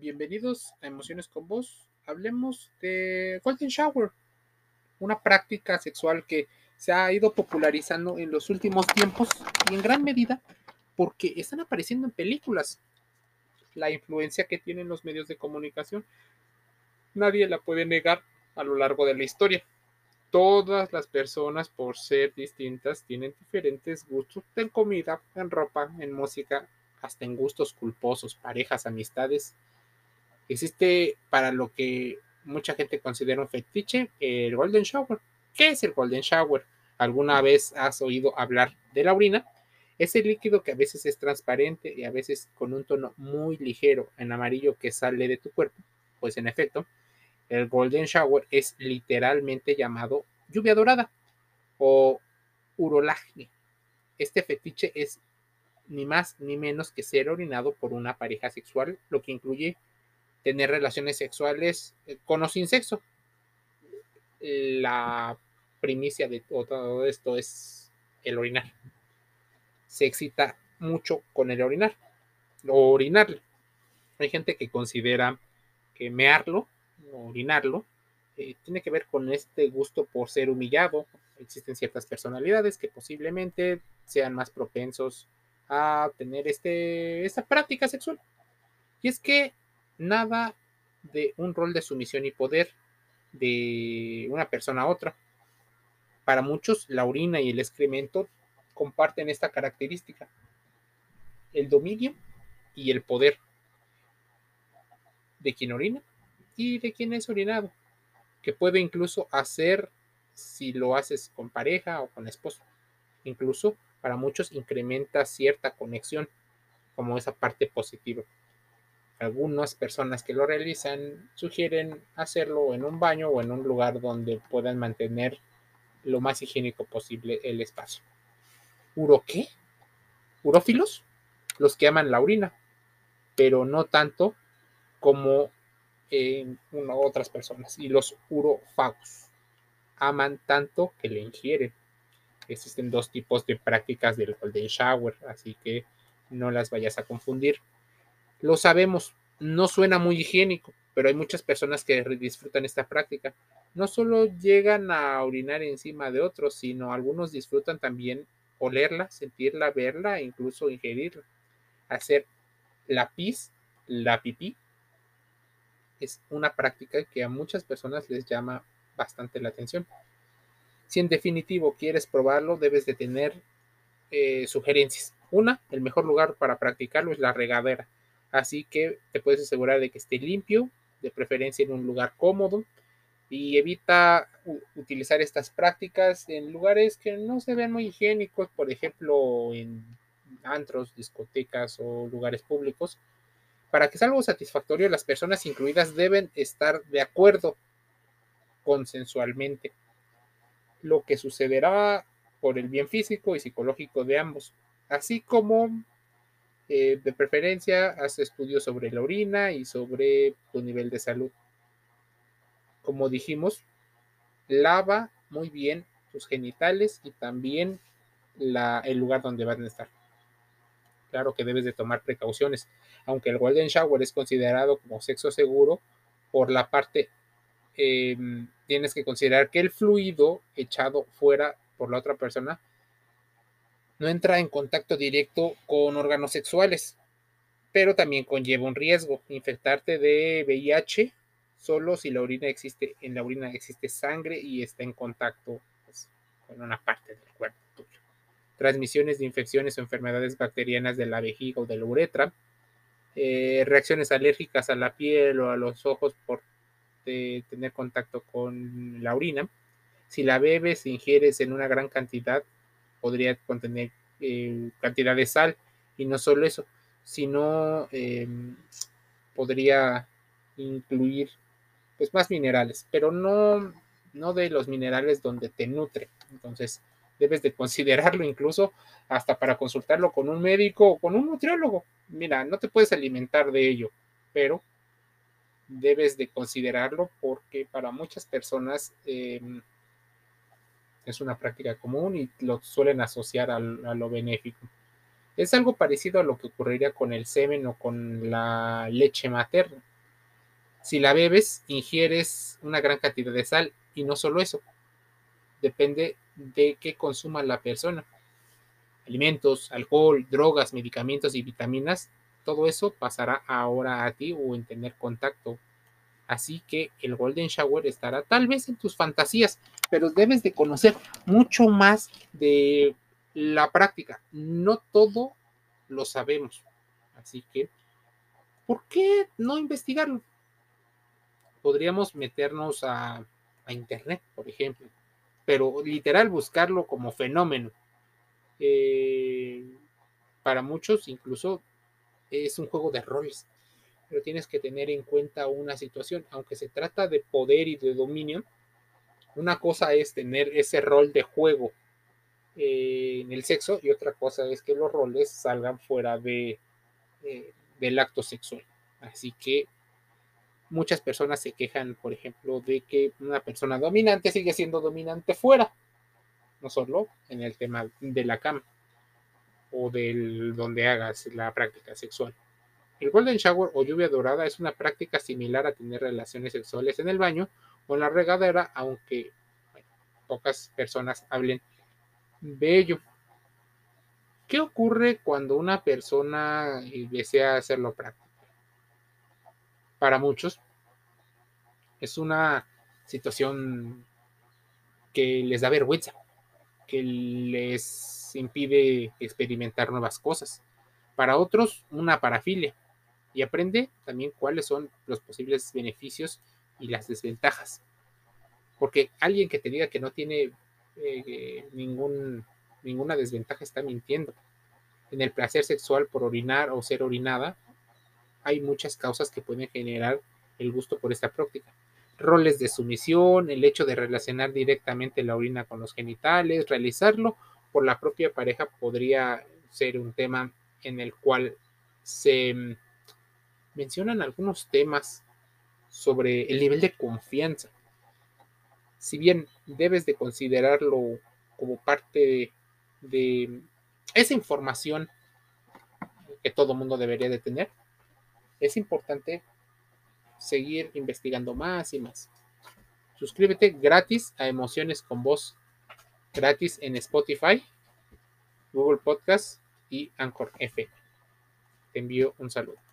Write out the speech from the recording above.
Bienvenidos a Emociones con Vos. Hablemos de Golden Shower, una práctica sexual que se ha ido popularizando en los últimos tiempos y en gran medida porque están apareciendo en películas. La influencia que tienen los medios de comunicación nadie la puede negar a lo largo de la historia. Todas las personas, por ser distintas, tienen diferentes gustos en comida, en ropa, en música, hasta en gustos culposos, parejas, amistades. Existe para lo que mucha gente considera un fetiche, el Golden Shower. ¿Qué es el Golden Shower? ¿Alguna vez has oído hablar de la orina? Es el líquido que a veces es transparente y a veces con un tono muy ligero en amarillo que sale de tu cuerpo. Pues en efecto, el Golden Shower es literalmente llamado lluvia dorada o urolaje. Este fetiche es ni más ni menos que ser orinado por una pareja sexual, lo que incluye tener relaciones sexuales eh, con o sin sexo. La primicia de todo esto es el orinar. Se excita mucho con el orinar o orinarlo. Hay gente que considera que mearlo orinarlo eh, tiene que ver con este gusto por ser humillado. Existen ciertas personalidades que posiblemente sean más propensos a tener este, esta práctica sexual. Y es que nada de un rol de sumisión y poder de una persona a otra. Para muchos, la orina y el excremento comparten esta característica, el dominio y el poder de quien orina y de quien es orinado, que puede incluso hacer si lo haces con pareja o con esposo. Incluso para muchos incrementa cierta conexión como esa parte positiva. Algunas personas que lo realizan sugieren hacerlo en un baño o en un lugar donde puedan mantener lo más higiénico posible el espacio. ¿Uro qué? ¿Urófilos? Los que aman la orina, pero no tanto como en otras personas. Y los urofagos aman tanto que le ingieren. Existen dos tipos de prácticas del Golden Shower, así que no las vayas a confundir. Lo sabemos, no suena muy higiénico, pero hay muchas personas que disfrutan esta práctica. No solo llegan a orinar encima de otros, sino algunos disfrutan también olerla, sentirla, verla e incluso ingerirla. Hacer la pis, la pipí, es una práctica que a muchas personas les llama bastante la atención. Si en definitivo quieres probarlo, debes de tener eh, sugerencias. Una, el mejor lugar para practicarlo es la regadera. Así que te puedes asegurar de que esté limpio, de preferencia en un lugar cómodo, y evita utilizar estas prácticas en lugares que no se vean muy higiénicos, por ejemplo, en antros, discotecas o lugares públicos. Para que sea algo satisfactorio, las personas incluidas deben estar de acuerdo consensualmente lo que sucederá por el bien físico y psicológico de ambos, así como eh, de preferencia haz estudios sobre la orina y sobre tu nivel de salud. Como dijimos, lava muy bien tus genitales y también el lugar donde van a estar. Claro que debes de tomar precauciones, aunque el Golden Shower es considerado como sexo seguro por la parte Em, tienes que considerar que el fluido echado fuera por la otra persona no entra en contacto directo con órganos sexuales, pero también conlleva un riesgo, infectarte de VIH solo si la orina existe, en la orina existe sangre y está en contacto pues, con una parte del cuerpo tuyo. Transmisiones de infecciones o enfermedades bacterianas de la vejiga o de la uretra, eh, reacciones alérgicas a la piel o a los ojos por tener contacto con la orina. Si la bebes, ingieres en una gran cantidad, podría contener eh, cantidad de sal. Y no solo eso, sino em, podría incluir pues más minerales, pero no, no de los minerales donde te nutre. Entonces, debes de considerarlo incluso hasta para consultarlo con un médico o con un nutriólogo. Mira, no te puedes alimentar de ello, pero debes de considerarlo porque para muchas personas em, es una práctica común y lo suelen asociar a, lo benéfico. Es algo parecido a lo que ocurriría con el semen o con la leche materna. Si la bebes, ingieres una gran cantidad de sal y no solo eso, depende de qué consuma la persona. Alimentos, alcohol, drogas, medicamentos y vitaminas, todo eso pasará ahora a ti o en tener contacto. Así que el Golden Shower estará tal vez en tus fantasías, pero debes de conocer mucho más de la práctica. No todo lo sabemos. Así que, ¿por qué no investigarlo? Podríamos meternos a, Internet, por ejemplo, pero literal buscarlo como fenómeno. Eh, para muchos incluso es un juego de roles, pero tienes que tener en cuenta una situación, aunque se trata de poder y de dominio, una cosa es tener ese rol de juego eh, en el sexo y otra cosa es que los roles salgan fuera de, eh, del acto sexual. Así que muchas personas se quejan, por ejemplo, de que una persona dominante sigue siendo dominante fuera, no solo en el tema de la cama o del donde hagas la práctica sexual. El golden shower o lluvia dorada es una práctica similar a tener relaciones sexuales en el baño o en la regadera, aunque pocas personas hablen Bello. ¿Qué ocurre cuando una persona desea hacerlo práctico? Para muchos es una situación que les da vergüenza, que les impide experimentar nuevas cosas. Para otros, una parafilia. Y aprende también cuáles son los posibles beneficios y las desventajas. Porque alguien que te diga que no tiene eh, ninguna desventaja está mintiendo. En el placer sexual por orinar o ser orinada, hay muchas causas que pueden generar el gusto por esta práctica. Roles de sumisión, el hecho de relacionar directamente la orina con los genitales, realizarlo por la propia pareja podría ser un tema en el cual se mencionan algunos temas sobre el nivel de confianza si bien debes de considerarlo como parte de, esa información que todo mundo debería de tener, es importante seguir investigando más y más. Suscríbete gratis a Emociones con Voz, gratis en Spotify, Google Podcast y Anchor F. Te envío un saludo.